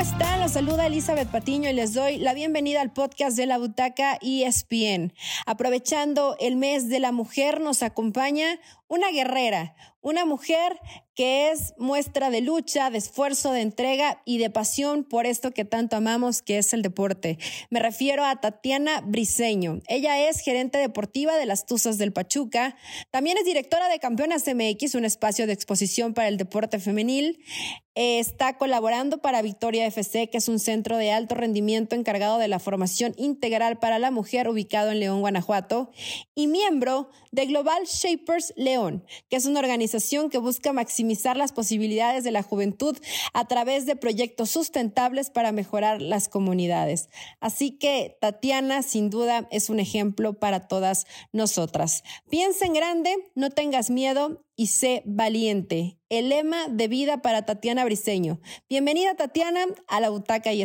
están? Los saluda Elizabeth Patiño y les doy la bienvenida al podcast de la Butaca ESPN. Aprovechando el mes de la mujer, nos acompaña una guerrera, una mujer que es muestra de lucha, de esfuerzo, de entrega y de pasión por esto que tanto amamos, que es el deporte. Me refiero a Tatiana Briseño. Ella es gerente deportiva de las Tuzas del Pachuca. También es directora de Campeonas MX, un espacio de exposición para el deporte femenil. está colaborando para Victoria FC, que es un centro de alto rendimiento encargado de la formación integral para la mujer ubicado en León, Guanajuato. Y miembro de Global Shapers León, que es una organización que busca maximizar las posibilidades de la juventud a través de proyectos sustentables para mejorar las comunidades. Así que Tatiana, sin duda, es un ejemplo para todas nosotras. Piensa en grande, no tengas miedo y sé valiente. El lema de vida para Tatiana Briseño. Bienvenida, Tatiana, a la Butaca y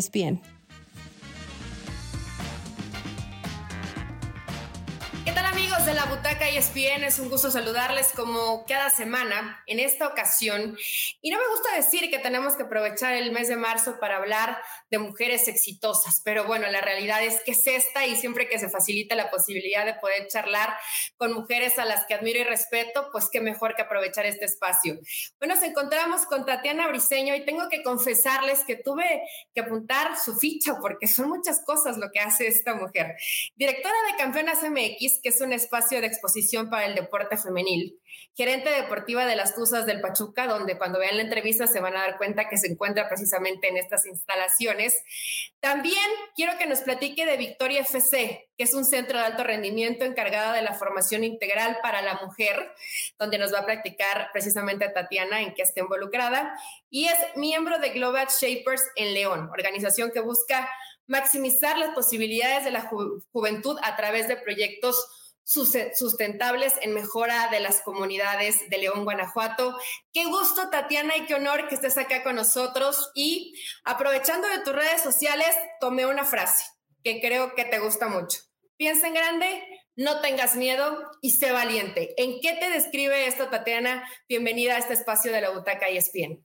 ESPN. de la Butaca ESPN, es un gusto saludarles como cada semana en esta ocasión. Y no me gusta decir que tenemos que aprovechar el mes de marzo para hablar de mujeres exitosas, pero bueno, la realidad es que es esta y siempre que se facilita la posibilidad de poder charlar con mujeres a las que admiro y respeto, pues qué mejor que aprovechar este espacio. Bueno, nos encontramos con Tatiana Briseño y tengo que confesarles que tuve que apuntar su ficha porque son muchas cosas lo que hace esta mujer. Directora de Campeonas MX, que es un espacio de exposición para el deporte femenil, gerente deportiva de las Tuzas del Pachuca, donde cuando vean la entrevista se van a dar cuenta que se encuentra precisamente en estas instalaciones. También quiero que nos platique de Victoria FC, que es un centro de alto rendimiento encargada de la formación integral para la mujer, donde nos va a practicar precisamente Tatiana en que esté involucrada, y es miembro de Global Shapers en León, organización que busca maximizar las posibilidades de la juventud a través de proyectos sustentables en mejora de las comunidades de León, Guanajuato. Qué gusto, Tatiana, y qué honor que estés acá con nosotros. Y aprovechando de tus redes sociales, tomé una frase que creo que te gusta mucho. Piensa en grande, no tengas miedo y sé valiente. ¿En qué te describe esto, Tatiana? Bienvenida a este espacio de la Butaca y ESPN.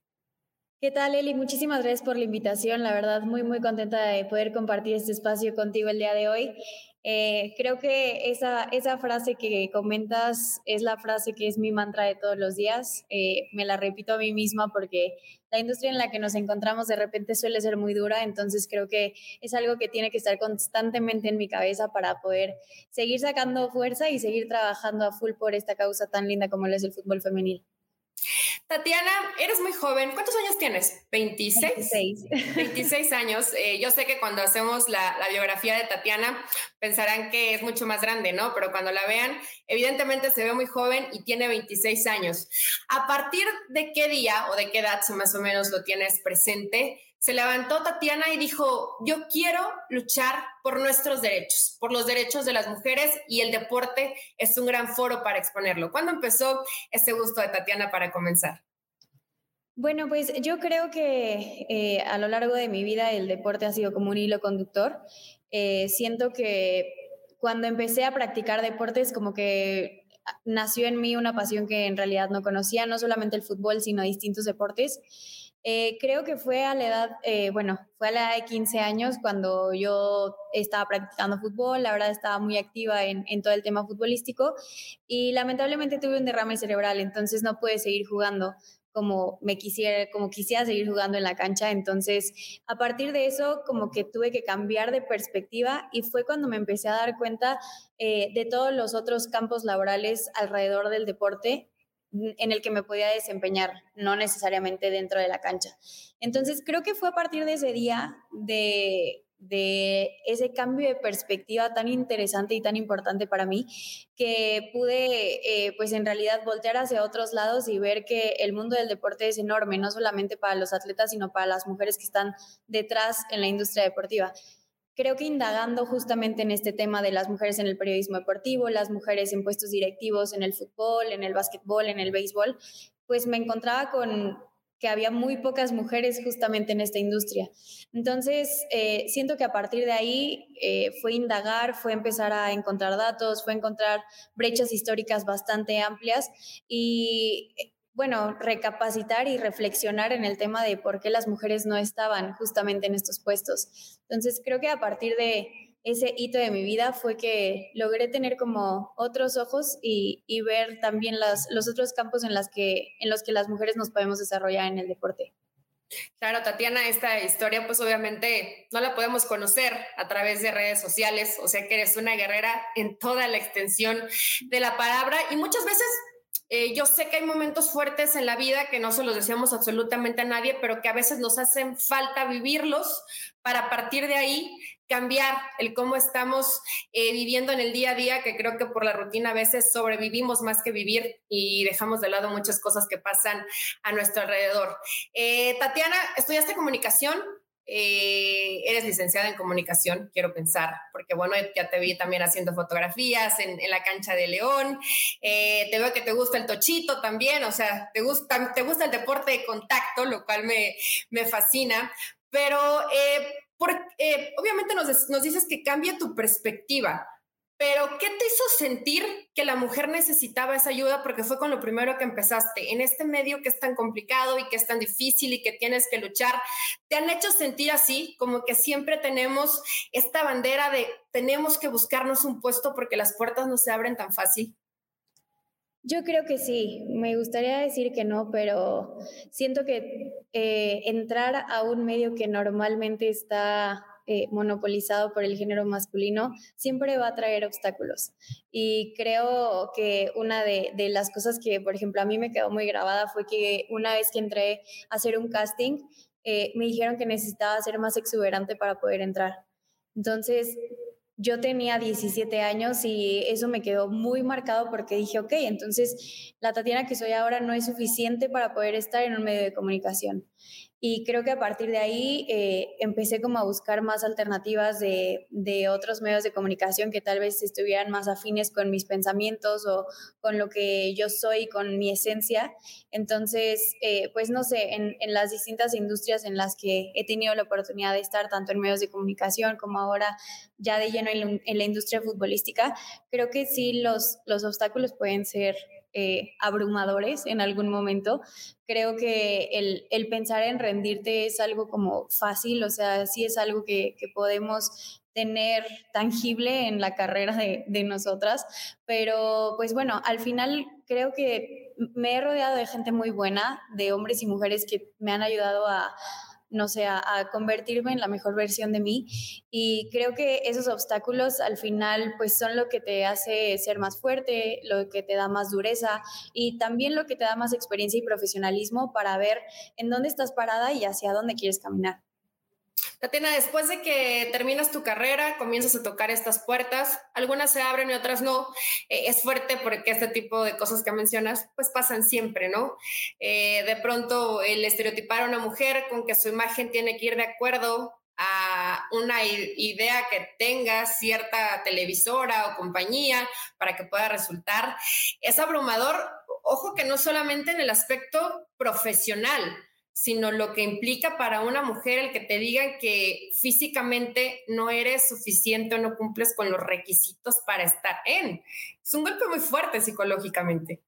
¿Qué tal, Eli? Muchísimas gracias por la invitación. La verdad, muy, muy contenta de poder compartir este espacio contigo el día de hoy. Eh, creo que esa, esa frase que comentas es la frase que es mi mantra de todos los días. Eh, me la repito a mí misma porque la industria en la que nos encontramos de repente suele ser muy dura, entonces creo que es algo que tiene que estar constantemente en mi cabeza para poder seguir sacando fuerza y seguir trabajando a full por esta causa tan linda como lo es el fútbol femenil. Tatiana, eres muy joven. ¿Cuántos años tienes? 26. 26, 26 años. Eh, yo sé que cuando hacemos la, la, biografía de Tatiana pensarán que es mucho más grande, ¿no? Pero cuando la vean, evidentemente se ve muy joven y tiene 26 años. ¿A partir de qué día o de qué edad más o menos lo tienes presente? Se levantó Tatiana y dijo, yo quiero luchar por nuestros derechos, por los derechos de las mujeres y el deporte es un gran foro para exponerlo. ¿Cuándo empezó ese gusto de Tatiana para comenzar? Bueno, pues yo creo que eh, a lo largo de mi vida el deporte ha sido como un hilo conductor. Eh, siento que cuando empecé a practicar deportes como que nació en mí una pasión que en realidad no conocía, no solamente el fútbol, sino distintos deportes. Eh, creo que fue a la edad, eh, bueno, fue a la edad de 15 años cuando yo estaba practicando fútbol, la verdad estaba muy activa en, todo el tema futbolístico y lamentablemente tuve un derrame cerebral, entonces no pude seguir jugando como me quisiera, como quisiera seguir jugando en la cancha. Entonces, a partir de eso, como que tuve que cambiar de perspectiva y fue cuando me empecé a dar cuenta eh, de todos los otros campos laborales alrededor del deporte en el que me podía desempeñar, no necesariamente dentro de la cancha. Entonces, creo que fue a partir de ese día de, ese cambio de perspectiva tan interesante y tan importante para mí, que pude, eh, pues en realidad, voltear hacia otros lados y ver que el mundo del deporte es enorme, no solamente para los atletas, sino para las mujeres que están detrás en la industria deportiva creo que indagando justamente en este tema de las mujeres en el periodismo deportivo, las mujeres en puestos directivos en el fútbol, en el básquetbol, en el béisbol, pues me encontraba con que había muy pocas mujeres justamente en esta industria. Entonces, eh, siento que a partir de ahí eh, fue indagar, fue empezar a encontrar datos, fue encontrar brechas históricas bastante amplias y bueno, recapacitar y reflexionar en el tema de por qué las mujeres no estaban justamente en estos puestos. Entonces, creo que a partir de ese hito de mi vida fue que logré tener como otros ojos y, ver también los otros campos en, las que, en los que las mujeres nos podemos desarrollar en el deporte. Claro, Tatiana, esta historia pues obviamente no la podemos conocer a través de redes sociales, o sea que eres una guerrera en toda la extensión de la palabra y muchas veces eh, yo sé que hay momentos fuertes en la vida que no se los decíamos absolutamente a nadie, pero que a veces nos hacen falta vivirlos para partir de ahí cambiar el cómo estamos eh, viviendo en el día a día, que creo que por la rutina a veces sobrevivimos más que vivir y dejamos de lado muchas cosas que pasan a nuestro alrededor. Eh, Tatiana, estudiaste comunicación, eh, eres licenciada en comunicación, quiero pensar, porque bueno, ya te vi también haciendo fotografías en, la cancha de León, te veo que te gusta el tochito también, o sea, te gusta, te gusta el deporte de contacto, lo cual me, me fascina, pero porque eh, obviamente nos, nos dices que cambia tu perspectiva, pero ¿qué te hizo sentir que la mujer necesitaba esa ayuda? Porque fue con lo primero que empezaste. En este medio que es tan complicado y que es tan difícil y que tienes que luchar, ¿te han hecho sentir así? Como que siempre tenemos esta bandera de tenemos que buscarnos un puesto porque las puertas no se abren tan fácil. Yo creo que sí, me gustaría decir que no, pero siento que eh, entrar a un medio que normalmente está eh, monopolizado por el género masculino siempre va a traer obstáculos. Y creo que una de, las cosas que, por ejemplo, a mí me quedó muy grabada fue que una vez que entré a hacer un casting, eh, me dijeron que necesitaba ser más exuberante para poder entrar. Entonces, yo tenía 17 años y eso me quedó muy marcado porque dije, ok, entonces la Tatiana que soy ahora no es suficiente para poder estar en un medio de comunicación. Y creo que a partir de ahí eh, empecé como a buscar más alternativas de, de, otros medios de comunicación que tal vez estuvieran más afines con mis pensamientos o con lo que yo soy, con mi esencia. Entonces, eh, pues no sé, en, en, las distintas industrias en las que he tenido la oportunidad de estar, tanto en medios de comunicación como ahora ya de lleno en, en la industria futbolística, creo que sí los, los obstáculos pueden ser eh, abrumadores en algún momento. Creo que el, el, pensar en rendirte es algo como fácil, o sea, sí es algo que, que podemos tener tangible en la carrera de, de, nosotras, pero pues bueno, al final creo que me he rodeado de gente muy buena, de hombres y mujeres que me han ayudado a, no sé, a, convertirme en la mejor versión de mí. Y creo que esos obstáculos al final pues son lo que te hace ser más fuerte, lo que te da más dureza y también lo que te da más experiencia y profesionalismo para ver en dónde estás parada y hacia dónde quieres caminar. Tatiana, después de que terminas tu carrera, comienzas a tocar estas puertas, algunas se abren y otras no. Eh, es fuerte porque este tipo de cosas que mencionas, pues pasan siempre, ¿no? Eh, de pronto el estereotipar a una mujer con que su imagen tiene que ir de acuerdo a una idea que tenga cierta televisora o compañía para que pueda resultar, es abrumador. Ojo que no solamente en el aspecto profesional, sino lo que implica para una mujer el que te digan que físicamente no eres suficiente o no cumples con los requisitos para estar en. Es un golpe muy fuerte psicológicamente.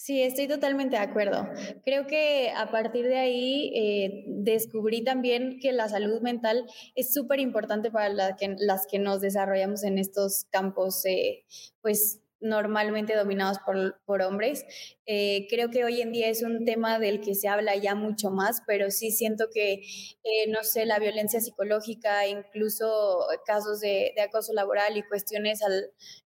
Sí, estoy totalmente de acuerdo. Creo que a partir de ahí eh, descubrí también que la salud mental es súper importante para las que nos desarrollamos en estos campos, eh, pues normalmente dominados por, hombres. Eh, creo que hoy en día es un tema del que se habla ya mucho más, pero sí siento que, eh, no sé, la violencia psicológica, incluso casos de, acoso laboral y cuestiones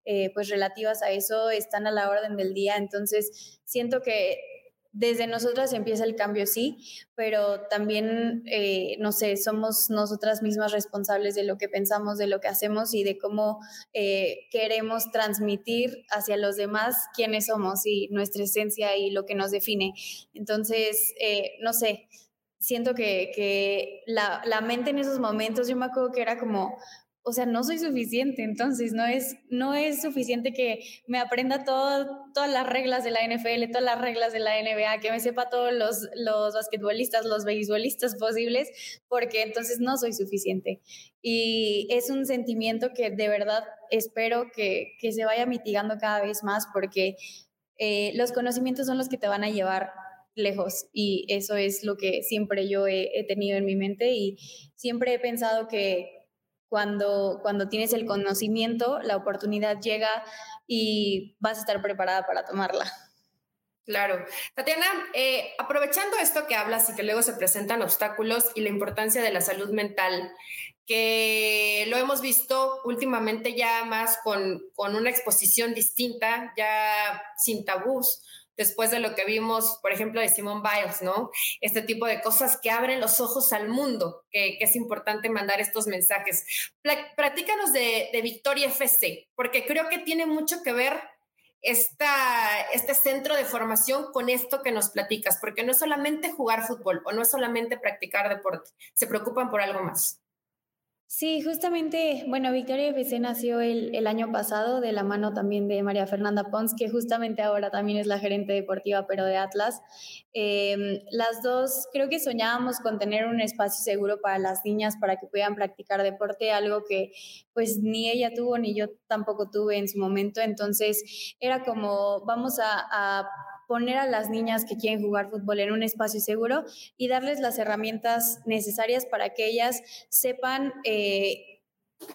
eh, pues relativas a eso están a la orden del día. Entonces, siento que desde nosotras empieza el cambio, sí, pero también, eh, no sé, somos nosotras mismas responsables de lo que pensamos, de lo que hacemos y de cómo eh, queremos transmitir hacia los demás quiénes somos y nuestra esencia y lo que nos define. Entonces, eh, no sé, siento que, la, la mente en esos momentos, yo me acuerdo que era como, o sea, no soy suficiente, entonces no es, no es suficiente que me aprenda todo, todas las reglas de la NFL, todas las reglas de la NBA, que me sepa todos los, los basquetbolistas, los beisbolistas posibles, porque entonces no soy suficiente. Y es un sentimiento que de verdad espero que, que se vaya mitigando cada vez más, porque eh, los conocimientos son los que te van a llevar lejos y eso es lo que siempre yo he, tenido en mi mente y siempre he pensado que cuando, cuando tienes el conocimiento, la oportunidad llega y vas a estar preparada para tomarla. Claro. Tatiana, eh, aprovechando esto que hablas y que luego se presentan obstáculos y la importancia de la salud mental, que lo hemos visto últimamente ya más con, con una exposición distinta, ya sin tabús, después de lo que vimos, por ejemplo, de Simone Biles, ¿no? Este tipo de cosas que abren los ojos al mundo, que, es importante mandar estos mensajes. Platícanos de, de, Victoria FC, porque creo que tiene mucho que ver esta, este centro de formación con esto que nos platicas, porque no es solamente jugar fútbol o no es solamente practicar deporte, se preocupan por algo más. Sí, justamente, bueno, Victoria FC nació el, el, año pasado de la mano también de María Fernanda Pons, que justamente ahora también es la gerente deportiva, pero de Atlas. Em, las dos creo que soñábamos con tener un espacio seguro para las niñas para que puedan practicar deporte, algo que pues ni ella tuvo ni yo tampoco tuve en su momento. Entonces era como, vamos a, a poner a las niñas que quieren jugar fútbol en un espacio seguro y darles las herramientas necesarias para que ellas sepan, eh,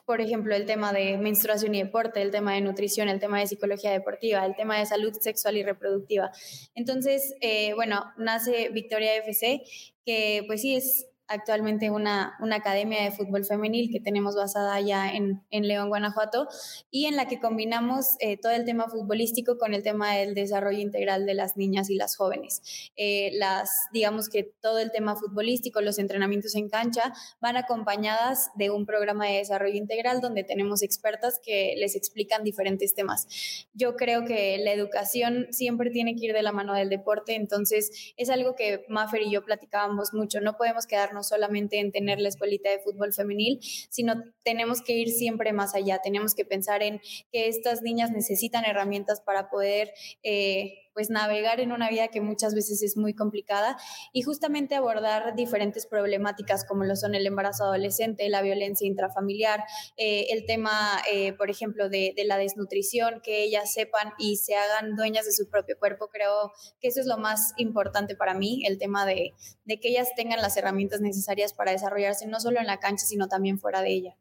por ejemplo, el tema de menstruación y deporte, el tema de nutrición, el tema de psicología deportiva, el tema de salud sexual y reproductiva. Entonces, eh, bueno, nace Victoria FC, que pues sí es actualmente una, una academia de fútbol femenil que tenemos basada allá en, en León, Guanajuato, y en la que combinamos eh, todo el tema futbolístico con el tema del desarrollo integral de las niñas y las jóvenes. Eh, las, digamos que todo el tema futbolístico, los entrenamientos en cancha, van acompañadas de un programa de desarrollo integral donde tenemos expertas que les explican diferentes temas. Yo creo que la educación siempre tiene que ir de la mano del deporte, entonces es algo que Maffer y yo platicábamos mucho, no podemos quedarnos solamente en tener la escuelita de fútbol femenil, sino tenemos que ir siempre más allá, tenemos que pensar en que estas niñas necesitan herramientas para poder... Eh, pues navegar en una vida que muchas veces es muy complicada y justamente abordar diferentes problemáticas como lo son el embarazo adolescente, la violencia intrafamiliar, eh, el tema, eh, por ejemplo, de, la desnutrición, que ellas sepan y se hagan dueñas de su propio cuerpo. Creo que eso es lo más importante para mí, el tema de, que ellas tengan las herramientas necesarias para desarrollarse no solo en la cancha, sino también fuera de ella.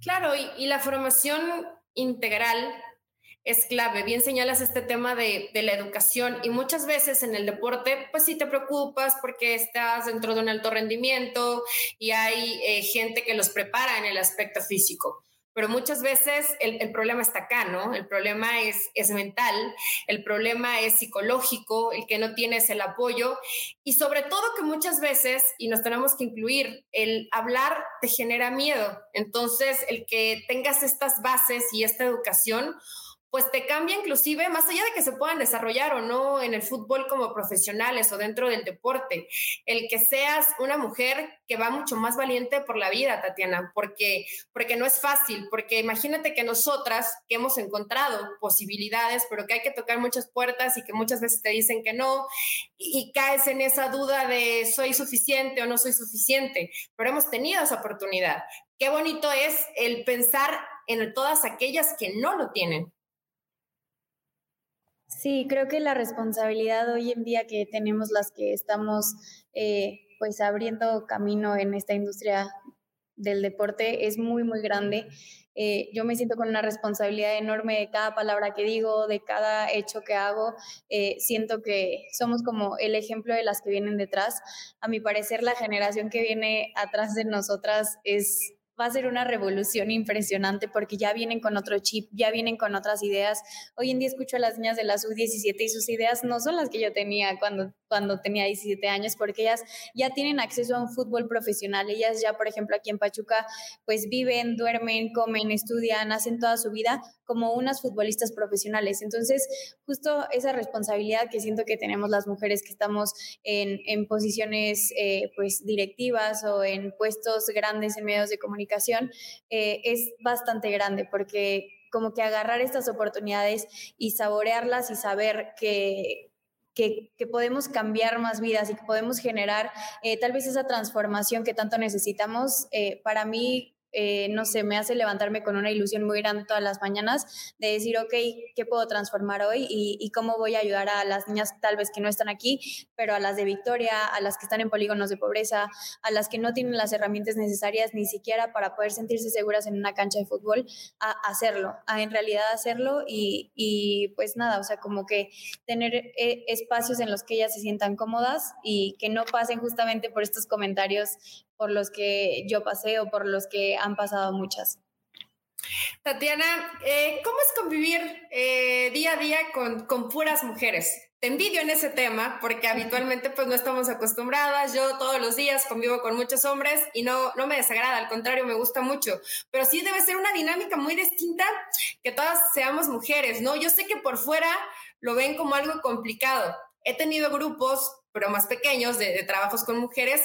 Claro, y la formación integral es clave. Bien señalas este tema de, la educación y muchas veces en el deporte, pues sí te preocupas porque estás dentro de un alto rendimiento y hay eh, gente que los prepara en el aspecto físico. Pero muchas veces el, problema está acá, ¿no? El problema es, es mental, el problema es psicológico, el que no tienes el apoyo y sobre todo que muchas veces, y nos tenemos que incluir, el hablar te genera miedo. Entonces, el que tengas estas bases y esta educación, pues te cambia inclusive, más allá de que se puedan desarrollar o no en el fútbol como profesionales o dentro del deporte, el que seas una mujer que va mucho más valiente por la vida, Tatiana, porque, porque no es fácil, porque imagínate que nosotras que hemos encontrado posibilidades, pero que hay que tocar muchas puertas y que muchas veces te dicen que no, y, y caes en esa duda de soy suficiente o no soy suficiente, pero hemos tenido esa oportunidad. Qué bonito es el pensar en todas aquellas que no lo tienen Sí, creo que la responsabilidad hoy en día que tenemos las que estamos eh, pues abriendo camino en esta industria del deporte es muy, muy grande. Eh, yo me siento con una responsabilidad enorme de cada palabra que digo, de cada hecho que hago. Eh, siento que somos como el ejemplo de las que vienen detrás. A mi parecer, la generación que viene atrás de nosotras es va a ser una revolución impresionante porque ya vienen con otro chip, ya vienen con otras ideas. Hoy en día escucho a las niñas de la sub-17 y sus ideas no son las que yo tenía cuando, cuando tenía 17 años porque ellas ya tienen acceso a un fútbol profesional. Ellas ya, por ejemplo, aquí en Pachuca, pues viven, duermen, comen, estudian, hacen toda su vida como unas futbolistas profesionales. Entonces, justo esa responsabilidad que siento que tenemos las mujeres que estamos en, en posiciones eh, pues directivas o en puestos grandes en medios de comunicación, eh, es bastante grande porque como que agarrar estas oportunidades y saborearlas y saber que, que, podemos cambiar más vidas y que podemos generar eh, tal vez esa transformación que tanto necesitamos, eh, para mí eh, no sé, me hace levantarme con una ilusión muy grande todas las mañanas de decir, ok, ¿qué puedo transformar hoy y, cómo voy a ayudar a las niñas tal vez que no están aquí, pero a las de Victoria, a las que están en polígonos de pobreza, a las que no tienen las herramientas necesarias ni siquiera para poder sentirse seguras en una cancha de fútbol, a hacerlo, a en realidad hacerlo y, pues nada, o sea, como que tener eh, espacios en los que ellas se sientan cómodas y que no pasen justamente por estos comentarios por los que yo pasé o por los que han pasado muchas. Tatiana, eh, ¿cómo es convivir eh, día a día con, con puras mujeres? Te envidio en ese tema porque habitualmente pues no estamos acostumbradas. Yo todos los días convivo con muchos hombres y no, no me desagrada, al contrario, me gusta mucho. Pero sí debe ser una dinámica muy distinta que todas seamos mujeres, ¿no? Yo sé que por fuera lo ven como algo complicado. He tenido grupos, pero más pequeños, de, de trabajos con mujeres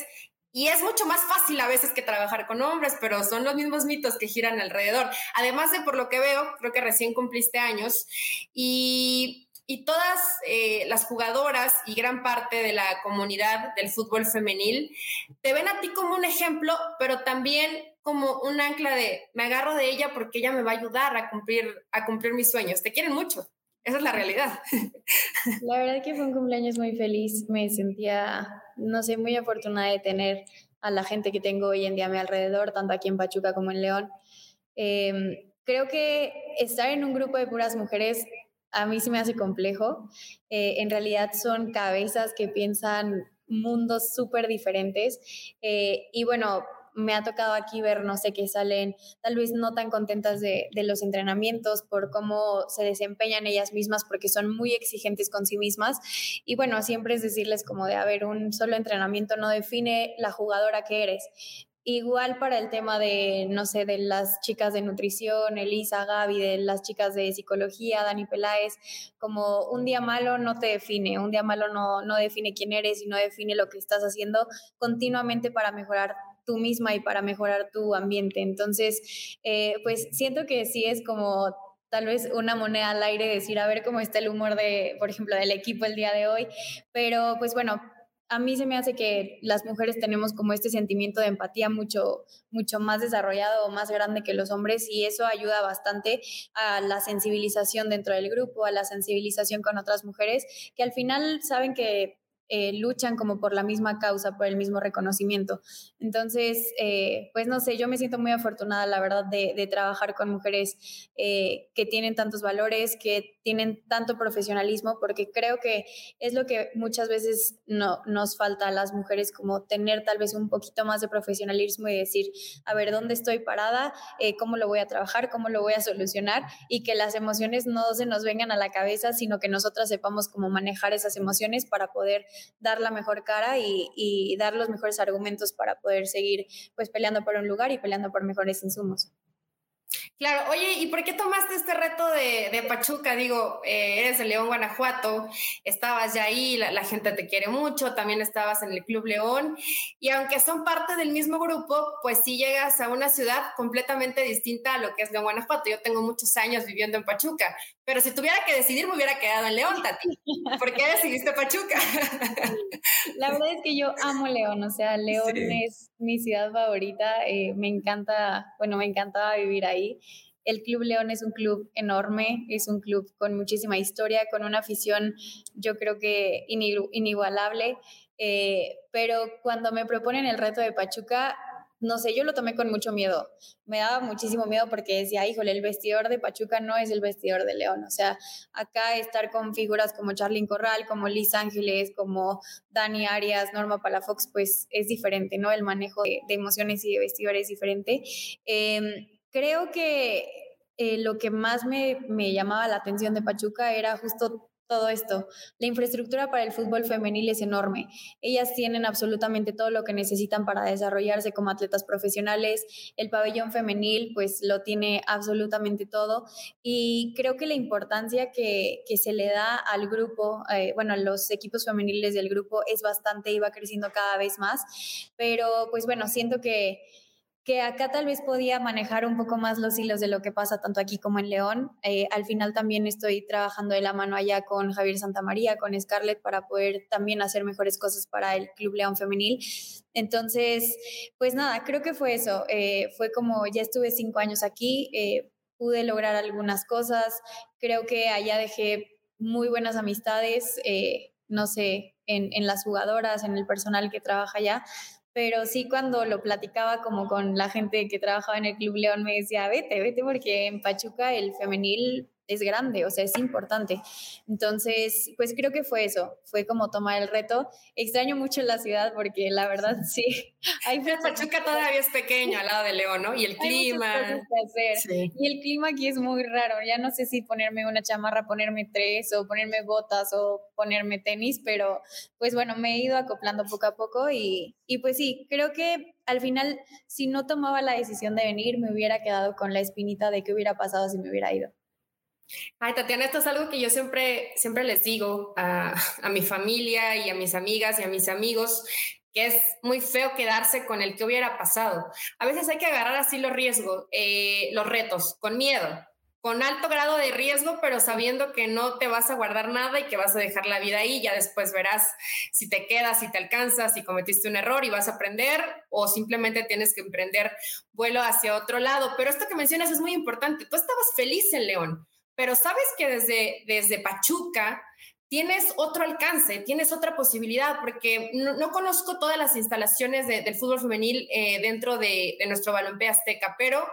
y es mucho más fácil a veces que trabajar con hombres, pero son los mismos mitos que giran alrededor. Además de por lo que veo, creo que recién cumpliste años y, y todas eh, las jugadoras y gran parte de la comunidad del fútbol femenil te ven a ti como un ejemplo, pero también como un ancla de me agarro de ella porque ella me va a ayudar a cumplir, a cumplir mis sueños. Te quieren mucho. Esa es la realidad. La verdad que fue un cumpleaños muy feliz. Me sentía, no sé, muy afortunada de tener a la gente que tengo hoy en día a mi alrededor, tanto aquí en Pachuca como en León. Em, creo que estar en un grupo de puras mujeres a mí sí me hace complejo. Eh, en realidad son cabezas que piensan mundos súper diferentes. Eh, y bueno, me ha tocado aquí ver, no sé, que salen tal vez no tan contentas de, los entrenamientos por cómo se desempeñan ellas mismas, porque son muy exigentes con sí mismas. Y bueno, siempre es decirles como de, a ver, un solo entrenamiento no define la jugadora que eres. Igual para el tema de, no sé, de las chicas de nutrición, Elisa, Gaby, de las chicas de psicología, Dani Peláez, como un día malo no te define, un día malo no, no define quién eres y no define lo que estás haciendo continuamente para mejorar tú misma y para mejorar tu ambiente. Entonces, eh, pues siento que sí es como tal vez una moneda al aire decir a ver cómo está el humor de, por ejemplo, del equipo el día de hoy, pero pues bueno, a mí se me hace que las mujeres tenemos como este sentimiento de empatía mucho, mucho más desarrollado o más grande que los hombres y eso ayuda bastante a la sensibilización dentro del grupo, a la sensibilización con otras mujeres que al final saben que eh, luchan como por la misma causa, por el mismo reconocimiento. Entonces, eh, pues no sé, yo me siento muy afortunada, la verdad, de, trabajar con mujeres eh, que tienen tantos valores, que tienen tanto profesionalismo, porque creo que es lo que muchas veces no, nos falta a las mujeres, como tener tal vez un poquito más de profesionalismo y decir, a ver, ¿dónde estoy parada? ¿Cómo lo voy a trabajar? ¿Cómo lo voy a solucionar? Y que las emociones no se nos vengan a la cabeza, sino que nosotras sepamos cómo manejar esas emociones para poder dar la mejor cara y, dar los mejores argumentos para poder seguir pues peleando por un lugar y peleando por mejores insumos. Claro, oye, ¿y por qué tomaste este reto de, Pachuca? Digo, eh, eres de León, Guanajuato, estabas ya ahí, la, gente te quiere mucho, también estabas en el Club León, y aunque son parte del mismo grupo, pues sí llegas a una ciudad completamente distinta a lo que es León, Guanajuato. Yo tengo muchos años viviendo en Pachuca, pero si tuviera que decidir, me hubiera quedado en León, Tati. ¿Por qué decidiste Pachuca? La verdad es que yo amo León, o sea, León es mi ciudad favorita, eh, me encanta, bueno, me encantaba vivir ahí. El Club León es un club enorme, es un club con muchísima historia, con una afición yo creo que inigualable, eh, pero cuando me proponen el reto de Pachuca, no sé, yo lo tomé con mucho miedo. Me daba muchísimo miedo porque decía, híjole, el vestidor de Pachuca no es el vestidor de León. O sea, acá estar con figuras como Charlyn Corral, como Liz Ángeles, como Dani Arias, Norma Palafox, pues es diferente, ¿no? El manejo de, emociones y de vestidor es diferente. Em, creo que eh, lo que más me, me llamaba la atención de Pachuca era justo todo esto. La infraestructura para el fútbol femenil es enorme. Ellas tienen absolutamente todo lo que necesitan para desarrollarse como atletas profesionales. El pabellón femenil pues lo tiene absolutamente todo y creo que la importancia que, se le da al grupo, eh, bueno, a los equipos femeniles del grupo es bastante y va creciendo cada vez más. Pero pues bueno, siento que que acá tal vez podía manejar un poco más los hilos de lo que pasa tanto aquí como en León. Eh, al final también estoy trabajando de la mano allá con Javier Santamaría, con Scarlett, para poder también hacer mejores cosas para el Club León Femenil. Entonces, pues nada, creo que fue eso. Eh, fue como ya estuve cinco años aquí, eh, pude lograr algunas cosas. Creo que allá dejé muy buenas amistades, no sé, en, en las jugadoras, en el personal que trabaja allá pero sí cuando lo platicaba como con la gente que trabajaba en el Club León me decía, vete, vete porque en Pachuca el femenil es grande, o sea, es importante. Entonces, pues creo que fue eso, fue como tomar el reto. Extraño mucho la ciudad porque la verdad sí. Hay Pachuca todavía es pequeño al lado de León, ¿no? Y el clima. Y el clima aquí es muy raro. Ya no sé si ponerme una chamarra, ponerme tres o ponerme botas o ponerme tenis, pero pues bueno, me he ido acoplando poco a poco y, y pues sí, creo que al final, si no tomaba la decisión de venir, me hubiera quedado con la espinita de qué hubiera pasado si me hubiera ido. Ay, Tatiana, esto es algo que yo siempre, siempre les digo a, mi familia y a mis amigas y a mis amigos, que es muy feo quedarse con el que hubiera pasado. A veces hay que agarrar así los riesgos, eh, los retos, con miedo, con alto grado de riesgo, pero sabiendo que no te vas a guardar nada y que vas a dejar la vida ahí. Ya después verás si te quedas, si te alcanzas, si cometiste un error y vas a aprender o simplemente tienes que emprender vuelo hacia otro lado. Pero esto que mencionas es muy importante. Tú estabas feliz en León pero sabes que desde, desde Pachuca tienes otro alcance, tienes otra posibilidad, porque no, conozco todas las instalaciones del fútbol femenil eh, dentro de, de, nuestro balompié azteca, pero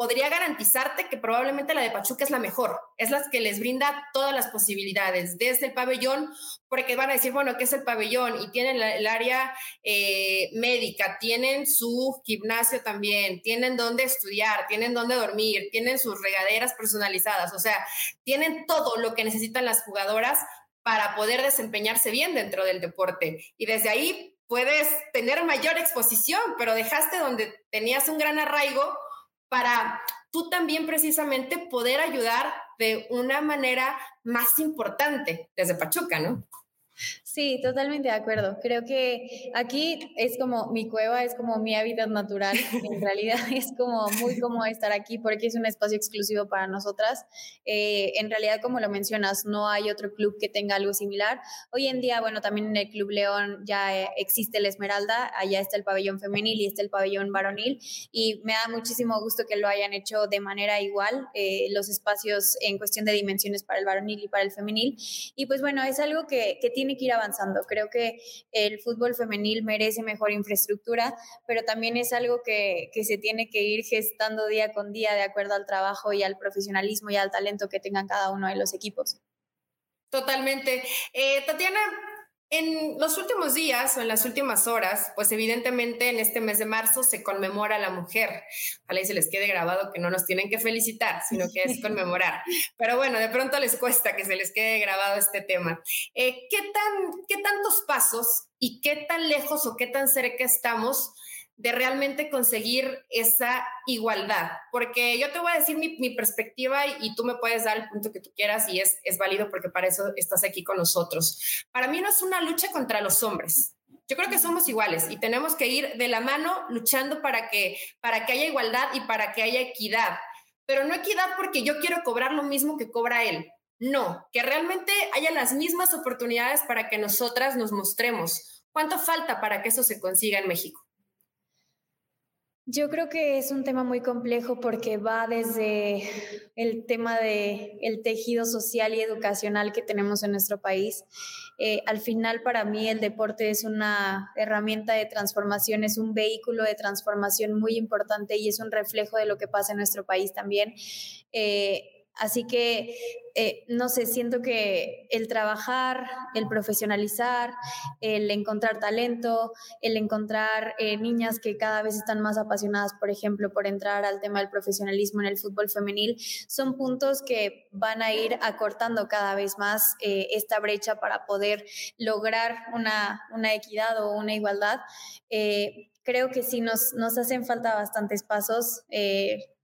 podría garantizarte que probablemente la de Pachuca es la mejor, es la que les brinda todas las posibilidades, desde el pabellón, porque van a decir, bueno, ¿qué es el pabellón? Y tienen el área eh, médica, tienen su gimnasio también, tienen dónde estudiar, tienen dónde dormir, tienen sus regaderas personalizadas, o sea, tienen todo lo que necesitan las jugadoras para poder desempeñarse bien dentro del deporte. Y desde ahí puedes tener mayor exposición, pero dejaste donde tenías un gran arraigo para tú también precisamente poder ayudar de una manera más importante desde Pachuca, ¿no? Sí, totalmente de acuerdo. Creo que aquí es como mi cueva, es como mi hábitat natural. En realidad es como muy cómodo estar aquí porque es un espacio exclusivo para nosotras. Eh, en realidad, como lo mencionas, no hay otro club que tenga algo similar. Hoy en día, bueno, también en el Club León ya eh, existe el Esmeralda, allá está el pabellón femenil y está el pabellón varonil y me da muchísimo gusto que lo hayan hecho de manera igual, eh, los espacios en cuestión de dimensiones para el varonil y para el femenil. Y pues bueno, es algo que, que tiene que ir avanzando. Creo que el fútbol femenil merece mejor infraestructura, pero también es algo que, se tiene que ir gestando día con día de acuerdo al trabajo y al profesionalismo y al talento que tengan cada uno de los equipos. Totalmente. Eh, Tatiana, en los últimos días o en las últimas horas, pues evidentemente en este mes de marzo se conmemora a la mujer. Ojalá y se les quede grabado que no nos tienen que felicitar, sino que es conmemorar. Pero bueno, de pronto les cuesta que se les quede grabado este tema. Eh, ¿qué, tan, ¿Qué tantos pasos y qué tan lejos o qué tan cerca estamos de realmente conseguir esa igualdad. Porque yo te voy a decir mi, perspectiva y, tú me puedes dar el punto que tú quieras y es, es válido porque para eso estás aquí con nosotros. Para mí no es una lucha contra los hombres. Yo creo que somos iguales y tenemos que ir de la mano luchando para que, para que haya igualdad y para que haya equidad. Pero no equidad porque yo quiero cobrar lo mismo que cobra él. No, que realmente haya las mismas oportunidades para que nosotras nos mostremos. ¿Cuánto falta para que eso se consiga en México? Yo creo que es un tema muy complejo porque va desde el tema de el tejido social y educacional que tenemos en nuestro país. Eh, al final, para mí, el deporte es una herramienta de transformación, es un vehículo de transformación muy importante y es un reflejo de lo que pasa en nuestro país también. Eh, Así que, eh, no sé, siento que el trabajar, el profesionalizar, el encontrar talento, el encontrar eh, niñas que cada vez están más apasionadas, por ejemplo, por entrar al tema del profesionalismo en el fútbol femenil, son puntos que van a ir acortando cada vez más eh, esta brecha para poder lograr una, una equidad o una igualdad. creo que sí nos, nos hacen falta bastantes pasos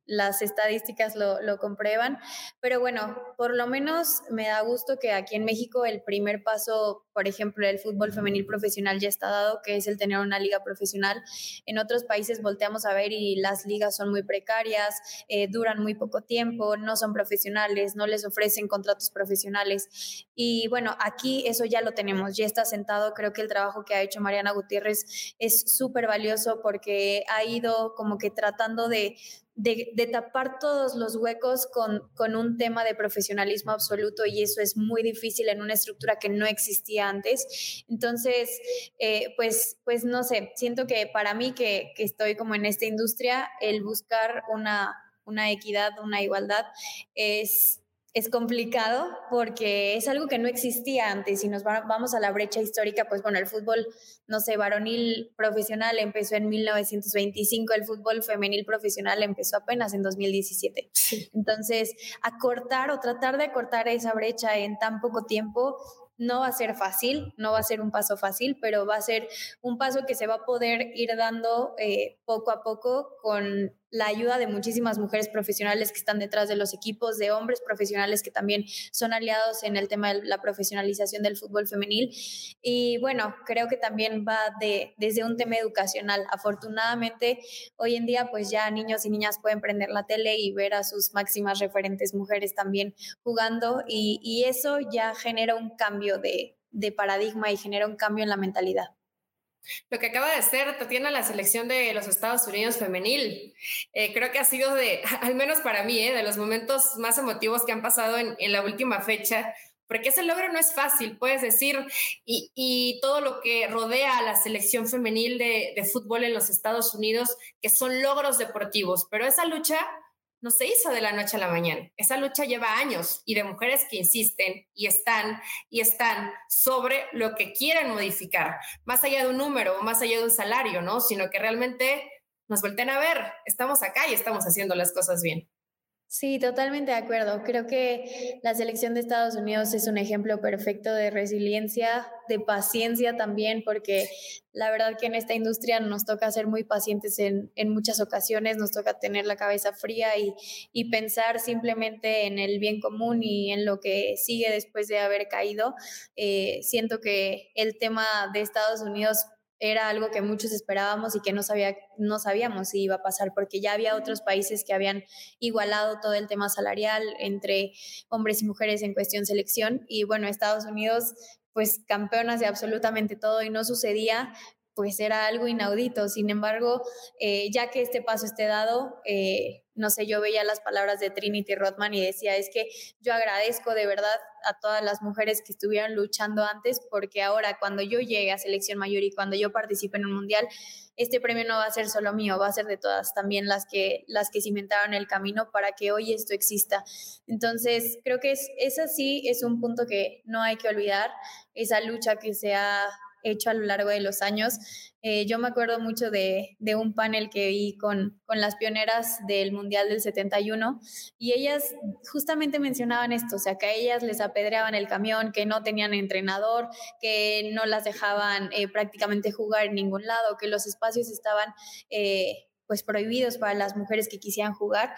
las estadísticas lo, lo, comprueban. Pero bueno, por lo menos me da gusto que aquí en México el primer paso, por ejemplo, el fútbol femenil profesional ya está dado, que es el tener una liga profesional. En otros países volteamos a ver y las ligas son muy precarias, eh, duran muy poco tiempo, no son profesionales, no les ofrecen contratos profesionales. Y bueno, aquí eso ya lo tenemos, ya está sentado. Creo que el trabajo que ha hecho Mariana Gutiérrez es súper valioso porque ha ido como que tratando de de, tapar todos los huecos con, con, un tema de profesionalismo absoluto y eso es muy difícil en una estructura que no existía antes. Entonces, eh, pues, pues no sé, siento que para mí que, que estoy como en esta industria, el buscar una, una equidad, una igualdad es es complicado porque es algo que no existía antes. Si nos vamos a la brecha histórica, pues bueno, el fútbol, no sé, varonil profesional empezó en 1925, el fútbol femenil profesional empezó apenas en 2017. Entonces, acortar o tratar de acortar esa brecha en tan poco tiempo no va a ser fácil, no va a ser un paso fácil, pero va a ser un paso que se va a poder ir dando eh, poco a poco con la ayuda de muchísimas mujeres profesionales que están detrás de los equipos, de hombres profesionales que también son aliados en el tema de la profesionalización del fútbol femenil. Y bueno, creo que también va de, desde un tema educacional. Afortunadamente, hoy en día pues ya niños y niñas pueden prender la tele y ver a sus máximas referentes mujeres también jugando y, eso ya genera un cambio de paradigma y genera un cambio en la mentalidad. Lo que acaba de hacer Tatiana la selección de los Estados Unidos femenil, eh, creo que ha sido de, al menos para mí, eh, de los momentos más emotivos que han pasado en, la última fecha, porque ese logro no es fácil, puedes decir, y, todo lo que rodea a la selección femenil de, de fútbol en los Estados Unidos, que son logros deportivos, pero esa lucha no se hizo de la noche a la mañana. Esa lucha lleva años y de mujeres que insisten y están y están sobre lo que quieren modificar, más allá de un número más allá de un salario, ¿no? Sino que realmente nos volteen a ver, estamos acá y estamos haciendo las cosas bien. Sí, totalmente de acuerdo. Creo que la selección de Estados Unidos es un ejemplo perfecto de resiliencia, de paciencia también, porque la verdad que en esta industria nos toca ser muy pacientes en, muchas ocasiones, nos toca tener la cabeza fría y, pensar simplemente en el bien común y en lo que sigue después de haber caído. Eh, siento que el tema de Estados Unidos era algo que muchos esperábamos y que no, sabía, no sabíamos si iba a pasar, porque ya había otros países que habían igualado todo el tema salarial entre hombres y mujeres en cuestión selección. Y bueno, Estados Unidos, pues campeonas de absolutamente todo y no sucedía, pues era algo inaudito. Sin embargo, eh, ya que este paso esté dado, eh, no sé, yo veía las palabras de Trinity Rothman y decía, es que yo agradezco de verdad a todas las mujeres que estuvieron luchando antes, porque ahora cuando yo llegue a selección mayor y cuando yo participe en un mundial, este premio no va a ser solo mío, va a ser de todas, también las que, las que cimentaron el camino para que hoy esto exista. Entonces, creo que es, esa sí es un punto que no hay que olvidar, esa lucha que se ha hecho a lo largo de los años. Eh, yo me acuerdo mucho de, un panel que vi con, las pioneras del Mundial del 71 y ellas justamente mencionaban esto, o sea, que a ellas les apedreaban el camión, que no tenían entrenador, que no las dejaban eh, prácticamente jugar en ningún lado, que los espacios estaban... Eh, pues prohibidos para las mujeres que quisieran jugar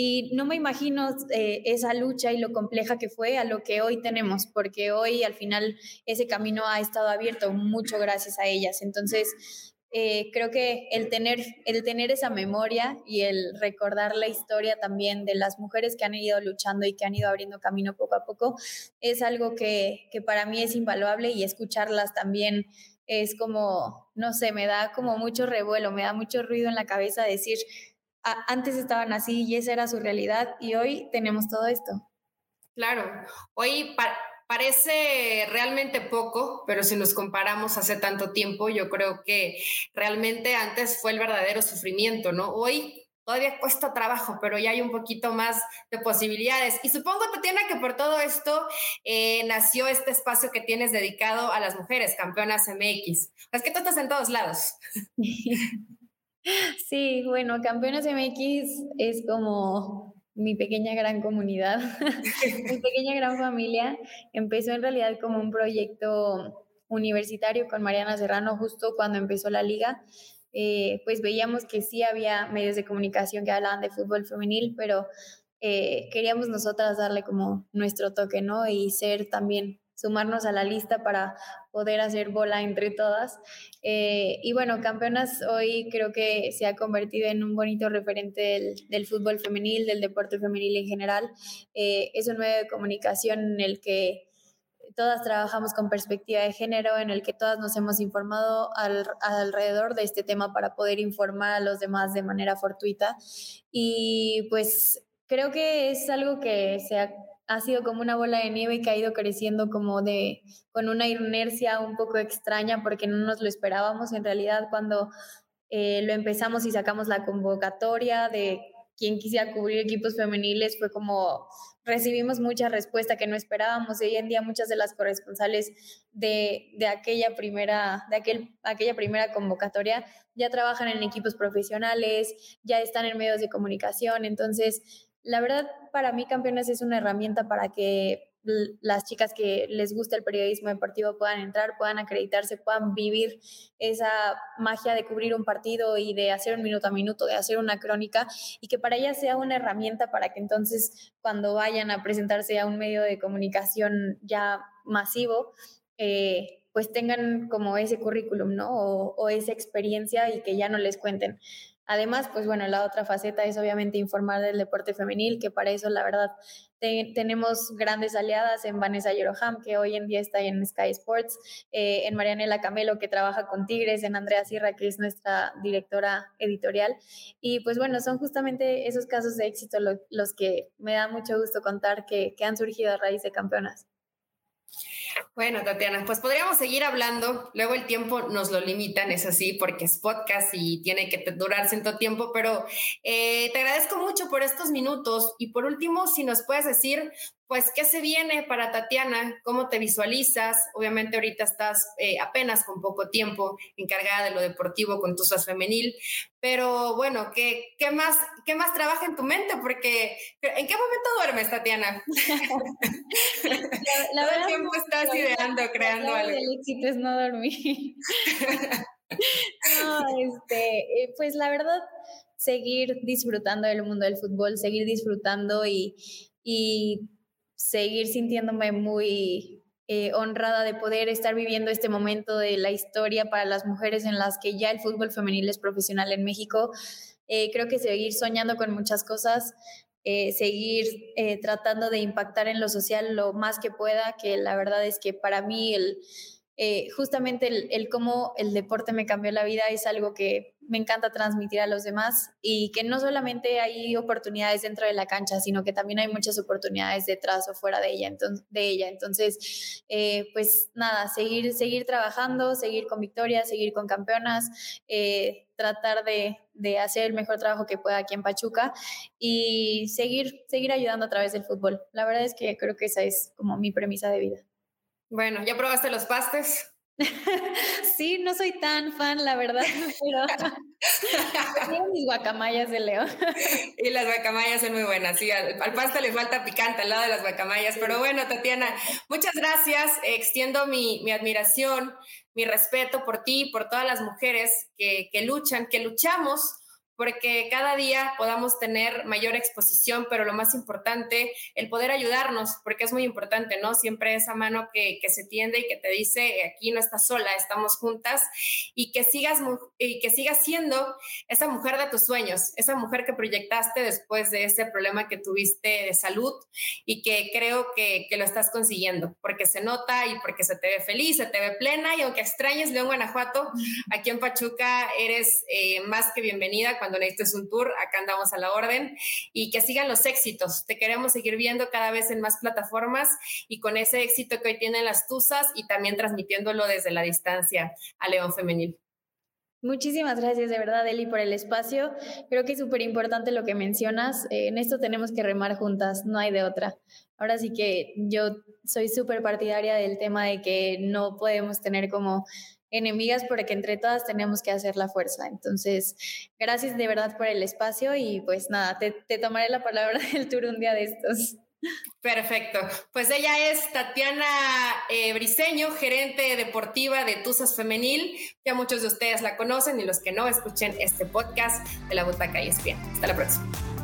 y no me imagino eh, esa lucha y lo compleja que fue a lo que hoy tenemos, porque hoy al final ese camino ha estado abierto mucho gracias a ellas. Entonces, eh, creo que el tener, el tener esa memoria y el recordar la historia también de las mujeres que han ido luchando y que han ido abriendo camino poco a poco es algo que, que para mí es invaluable y escucharlas también es como, no sé, me da como mucho revuelo, me da mucho ruido en la cabeza decir, antes estaban así y esa era su realidad y hoy tenemos todo esto. Claro, hoy parece realmente poco, pero si nos comparamos hace tanto tiempo, yo creo que realmente antes fue el verdadero sufrimiento, ¿no? Hoy todavía cuesta trabajo, pero ya hay un poquito más de posibilidades. Y supongo, Tatiana, que por todo esto eh, nació este espacio que tienes dedicado a las mujeres, campeonas MX. Es que tú estás en todos lados. Sí, bueno, Campeones MX es como mi pequeña gran comunidad, mi pequeña gran familia. Empezó en realidad como un proyecto universitario con Mariana Serrano justo cuando empezó la liga. eh, pues veíamos que sí había medios de comunicación que hablaban de fútbol femenil, pero eh, queríamos nosotras darle como nuestro toque, ¿no? Y ser también sumarnos a la lista para poder hacer bola entre todas. Eh, y bueno, Campeonas hoy creo que se ha convertido en un bonito referente del, fútbol femenil, del deporte femenil en general. Eh, es un medio de comunicación en el que todas trabajamos con perspectiva de género, en el que todas nos hemos informado alrededor de este tema para poder informar a los demás de manera fortuita. Y pues creo que es algo que se ha ha sido como una bola de nieve que ha ido creciendo como de, con una inercia un poco extraña porque no nos lo esperábamos en realidad cuando eh, lo empezamos y sacamos la convocatoria de quien quisiera cubrir equipos femeniles, fue como recibimos mucha respuesta que no esperábamos. hoy en día muchas de las corresponsales de, de, aquella, primera, de aquel, aquella primera convocatoria ya trabajan en equipos profesionales, ya están en medios de comunicación, entonces la verdad, para mí Campeones es una herramienta para que las chicas que les gusta el periodismo deportivo puedan entrar, puedan acreditarse, puedan vivir esa magia de cubrir un partido y de hacer un minuto a minuto, de hacer una crónica y que para ellas sea una herramienta para que entonces cuando vayan a presentarse a un medio de comunicación ya masivo, eh, pues tengan como ese currículum, ¿no? O, o esa experiencia y que ya no les cuenten Además, pues bueno, la otra faceta es obviamente informar del deporte femenil, que para eso la verdad tenemos grandes aliadas en Vanessa Yeroham, que hoy en día está en Sky Sports, eh, en Marianela Camelo, que trabaja con Tigres, en Andrea Sierra, que es nuestra directora editorial. Y pues bueno, son justamente esos casos de éxito los que me da mucho gusto contar que, que han surgido a raíz de campeonas. Bueno, Tatiana, pues podríamos seguir hablando. Luego el tiempo nos lo limitan, es así, porque es podcast y tiene que durar cierto tiempo, pero eh, te agradezco mucho por estos minutos. Y por último, si nos puedes decir pues, ¿qué se viene para Tatiana? ¿Cómo te visualizas? Obviamente ahorita estás eh, apenas con poco tiempo encargada de lo deportivo con tu SAS femenil, pero bueno, ¿qué, qué, más, ¿qué más trabaja en tu mente? Porque, ¿en qué momento duermes, Tatiana? La, Todo el tiempo estás ideando, creando algo. El éxito es no dormir. no, este, eh, pues la verdad, seguir disfrutando del mundo del fútbol, seguir disfrutando y, y seguir sintiéndome muy eh, honrada de poder estar viviendo este momento de la historia para las mujeres en las que ya el fútbol femenil es profesional en México. Eh, creo que seguir soñando con muchas cosas, eh, seguir tratando de impactar en lo social lo más que pueda, que la verdad es que para mí el, justamente el, cómo el deporte me cambió la vida es algo que me encanta transmitir a los demás y que no solamente hay oportunidades dentro de la cancha, sino que también hay muchas oportunidades detrás o fuera de ella. Entonces, de ella. entonces eh, pues nada, seguir, seguir trabajando, seguir con victorias, seguir con campeonas, eh, tratar de, de, hacer el mejor trabajo que pueda aquí en Pachuca y seguir, seguir ayudando a través del fútbol. La verdad es que creo que esa es como mi premisa de vida. Bueno, ¿ya probaste los pastes? sí, no soy tan fan, la verdad, pero mis guacamayas de León. y las guacamayas son muy buenas, sí, al, pasta le falta picante al lado de las guacamayas, pero bueno, Tatiana, muchas gracias, extiendo mi, mi, admiración, mi respeto por ti, por todas las mujeres que, que luchan, que luchamos porque cada día podamos tener mayor exposición, pero lo más importante, el poder ayudarnos, porque es muy importante, ¿no? Siempre esa mano que, que se tiende y que te dice, aquí no estás sola, estamos juntas, y que sigas, y que sigas siendo esa mujer de tus sueños, esa mujer que proyectaste después de ese problema que tuviste de salud y que creo que, que lo estás consiguiendo, porque se nota y porque se te ve feliz, se te ve plena, y aunque extrañes León, Guanajuato, aquí en Pachuca eres eh, más que bienvenida cuando necesites un tour, acá andamos a la orden y que sigan los éxitos. Te queremos seguir viendo cada vez en más plataformas y con ese éxito que hoy tienen las Tuzas y también transmitiéndolo desde la distancia a León Femenil. Muchísimas gracias de verdad, Eli, por el espacio. Creo que es súper importante lo que mencionas. en esto tenemos que remar juntas, no hay de otra. Ahora sí que yo soy súper partidaria del tema de que no podemos tener como enemigas porque entre todas tenemos que hacer la fuerza. Entonces, gracias de verdad por el espacio y pues nada, te, tomaré la palabra del tour un día de estos. Perfecto. Pues ella es Tatiana eh, Briseño, gerente deportiva de Tuzas Femenil. Ya muchos de ustedes la conocen y los que no, escuchen este podcast de la Butaca y Espía. Hasta la próxima.